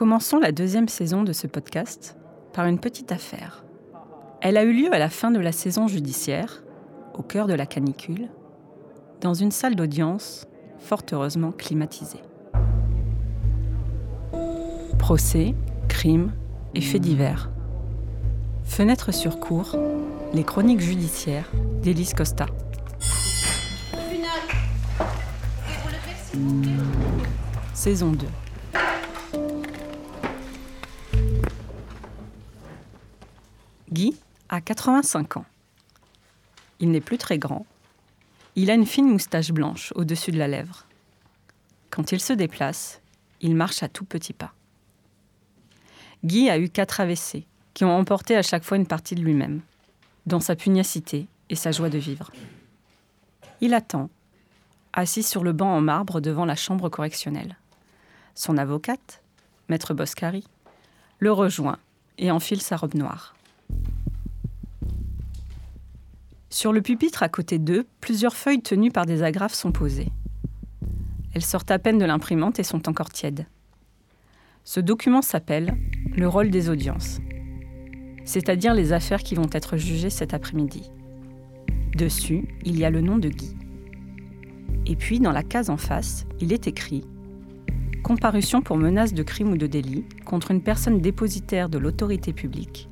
Commençons la deuxième saison de ce podcast par une petite affaire. Elle a eu lieu à la fin de la saison judiciaire, au cœur de la canicule, dans une salle d'audience fort heureusement climatisée. Procès, crimes et faits divers. Fenêtre sur cour, les chroniques judiciaires d'Élise Costa. Saison 2. A 85 ans. Il n'est plus très grand. Il a une fine moustache blanche au-dessus de la lèvre. Quand il se déplace, il marche à tout petits pas. Guy a eu quatre AVC qui ont emporté à chaque fois une partie de lui-même, dont sa pugnacité et sa joie de vivre. Il attend, assis sur le banc en marbre devant la chambre correctionnelle. Son avocate, maître Boscari, le rejoint et enfile sa robe noire. Sur le pupitre à côté d'eux, plusieurs feuilles tenues par des agrafes sont posées. Elles sortent à peine de l'imprimante et sont encore tièdes. Ce document s'appelle Le rôle des audiences, c'est-à-dire les affaires qui vont être jugées cet après-midi. Dessus, il y a le nom de Guy. Et puis, dans la case en face, il est écrit Comparution pour menace de crime ou de délit contre une personne dépositaire de l'autorité publique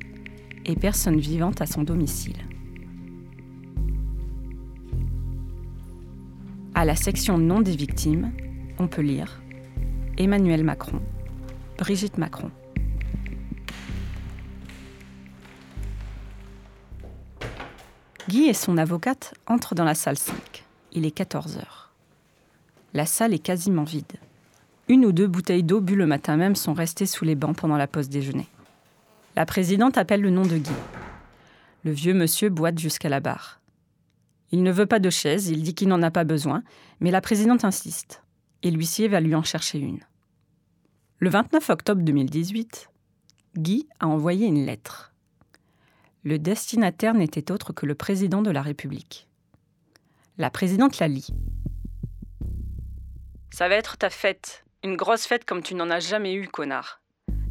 et personne vivante à son domicile. À la section nom des victimes, on peut lire Emmanuel Macron, Brigitte Macron. Guy et son avocate entrent dans la salle 5. Il est 14 heures. La salle est quasiment vide. Une ou deux bouteilles d'eau bues le matin même sont restées sous les bancs pendant la pause déjeuner. La présidente appelle le nom de Guy. Le vieux monsieur boite jusqu'à la barre. Il ne veut pas de chaise, il dit qu'il n'en a pas besoin, mais la présidente insiste, et l'huissier va lui en chercher une. Le 29 octobre 2018, Guy a envoyé une lettre. Le destinataire n'était autre que le président de la République. La présidente la lit. Ça va être ta fête, une grosse fête comme tu n'en as jamais eu, connard.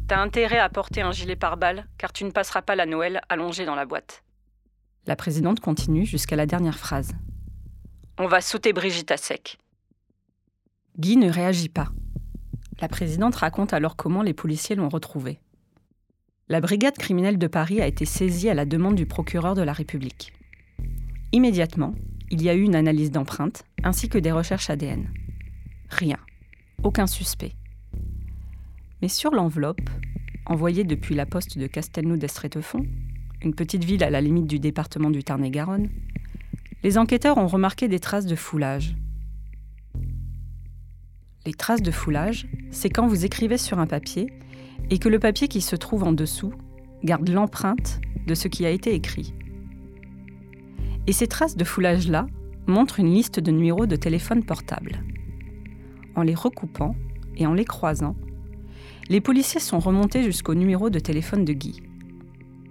T'as intérêt à porter un gilet pare-balles, car tu ne passeras pas la Noël allongé dans la boîte. La présidente continue jusqu'à la dernière phrase. On va sauter Brigitte à sec. Guy ne réagit pas. La présidente raconte alors comment les policiers l'ont retrouvé. La brigade criminelle de Paris a été saisie à la demande du procureur de la République. Immédiatement, il y a eu une analyse d'empreintes ainsi que des recherches ADN. Rien. Aucun suspect. Mais sur l'enveloppe, envoyée depuis la poste de Castelnau d'Estrétefond, une petite ville à la limite du département du Tarn-et-Garonne, les enquêteurs ont remarqué des traces de foulage. Les traces de foulage, c'est quand vous écrivez sur un papier et que le papier qui se trouve en dessous garde l'empreinte de ce qui a été écrit. Et ces traces de foulage-là montrent une liste de numéros de téléphone portable. En les recoupant et en les croisant, les policiers sont remontés jusqu'au numéro de téléphone de Guy.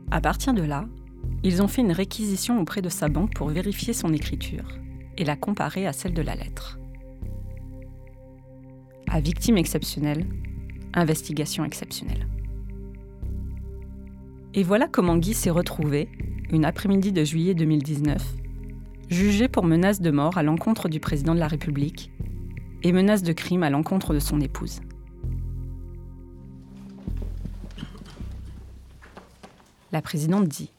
À partir de là, ils ont fait une réquisition auprès de sa banque pour vérifier son écriture et la comparer à celle de la lettre. À victime exceptionnelle, investigation exceptionnelle. Et voilà comment Guy s'est retrouvé, une après-midi de juillet 2019, jugé pour menace de mort à l'encontre du président de la République et menace de crime à l'encontre de son épouse. La présidente dit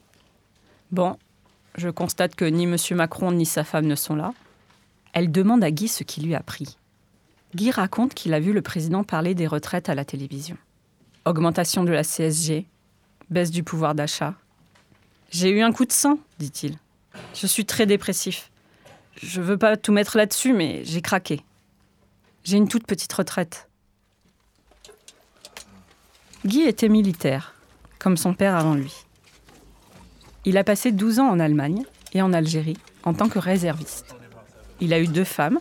Bon, je constate que ni M. Macron ni sa femme ne sont là. Elle demande à Guy ce qui lui a pris. Guy raconte qu'il a vu le président parler des retraites à la télévision. Augmentation de la CSG, baisse du pouvoir d'achat. J'ai eu un coup de sang, dit-il. Je suis très dépressif. Je veux pas tout mettre là-dessus, mais j'ai craqué. J'ai une toute petite retraite. Guy était militaire comme son père avant lui. Il a passé 12 ans en Allemagne et en Algérie en tant que réserviste. Il a eu deux femmes,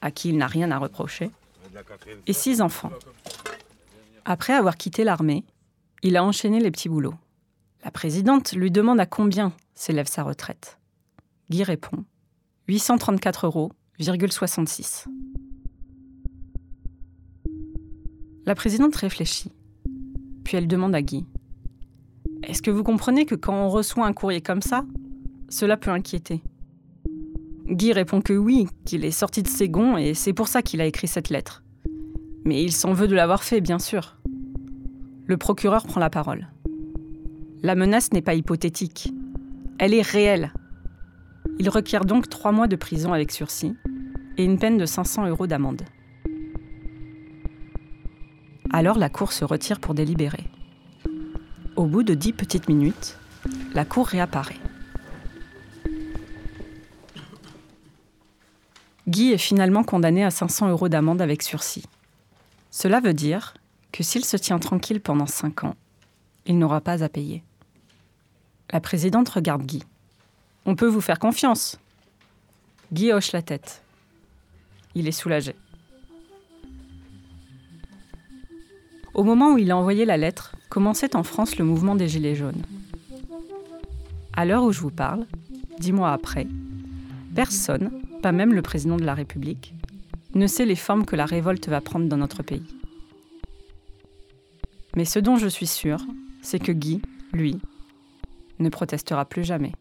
à qui il n'a rien à reprocher, et six enfants. Après avoir quitté l'armée, il a enchaîné les petits boulots. La présidente lui demande à combien s'élève sa retraite. Guy répond 834 euros, La présidente réfléchit Puis elle demande à Guy Est-ce que vous comprenez que quand on reçoit un courrier comme ça, cela peut inquiéter? Guy répond que oui, qu'il est sorti de ses gonds et c'est pour ça qu'il a écrit cette lettre. Mais il s'en veut de l'avoir fait, bien sûr. Le procureur prend la parole. La menace n'est pas hypothétique. Elle est réelle. Il requiert donc trois mois de prison avec sursis et une peine de 500 euros d'amende. Alors la Cour se retire pour délibérer. Au bout de dix petites minutes, la Cour réapparaît. Guy est finalement condamné à 500 euros d'amende avec sursis. Cela veut dire que s'il se tient tranquille pendant 5 ans, il n'aura pas à payer. La présidente regarde Guy. On peut vous faire confiance. Guy hoche la tête. Il est soulagé. Au moment où il a envoyé la lettre, commençait en France le mouvement des Gilets jaunes? À l'heure où je vous parle, dix mois après, personne, pas même le président de la République, ne sait les formes que la révolte va prendre dans notre pays. Mais ce dont je suis sûre, c'est que Guy, lui, ne protestera plus jamais.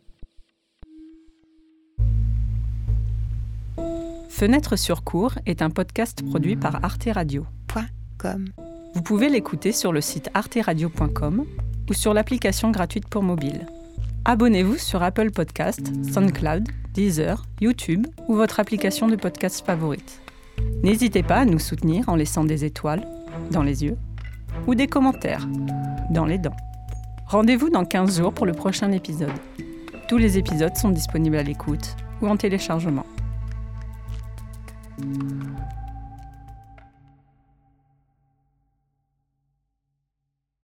Fenêtre sur cours est un podcast produit par Arte. Vous pouvez l'écouter sur le site arteradio.com ou sur l'application gratuite pour mobile. Abonnez-vous sur Apple Podcast, SoundCloud, Deezer, YouTube ou votre application de podcast favorite. N'hésitez pas à nous soutenir en laissant des étoiles dans les yeux ou des commentaires dans les dents. Rendez-vous dans 15 jours pour le prochain épisode. Tous les épisodes sont disponibles à l'écoute ou en téléchargement.